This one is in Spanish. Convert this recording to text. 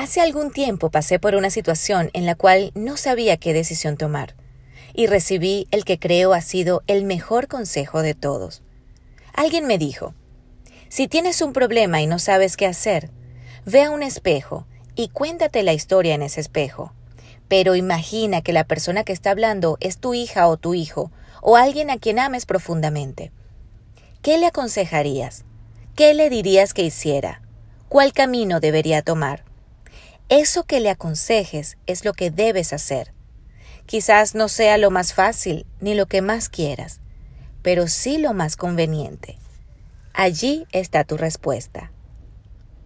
Hace algún tiempo pasé por una situación en la cual no sabía qué decisión tomar, y recibí el que creo ha sido el mejor consejo de todos. Alguien me dijo, si tienes un problema y no sabes qué hacer, ve a un espejo y cuéntate la historia en ese espejo. Pero imagina que la persona que está hablando es tu hija o tu hijo, o alguien a quien ames profundamente. ¿Qué le aconsejarías? ¿Qué le dirías que hiciera? ¿Cuál camino debería tomar? Eso que le aconsejes es lo que debes hacer. Quizás no sea lo más fácil ni lo que más quieras, pero sí lo más conveniente. Allí está tu respuesta.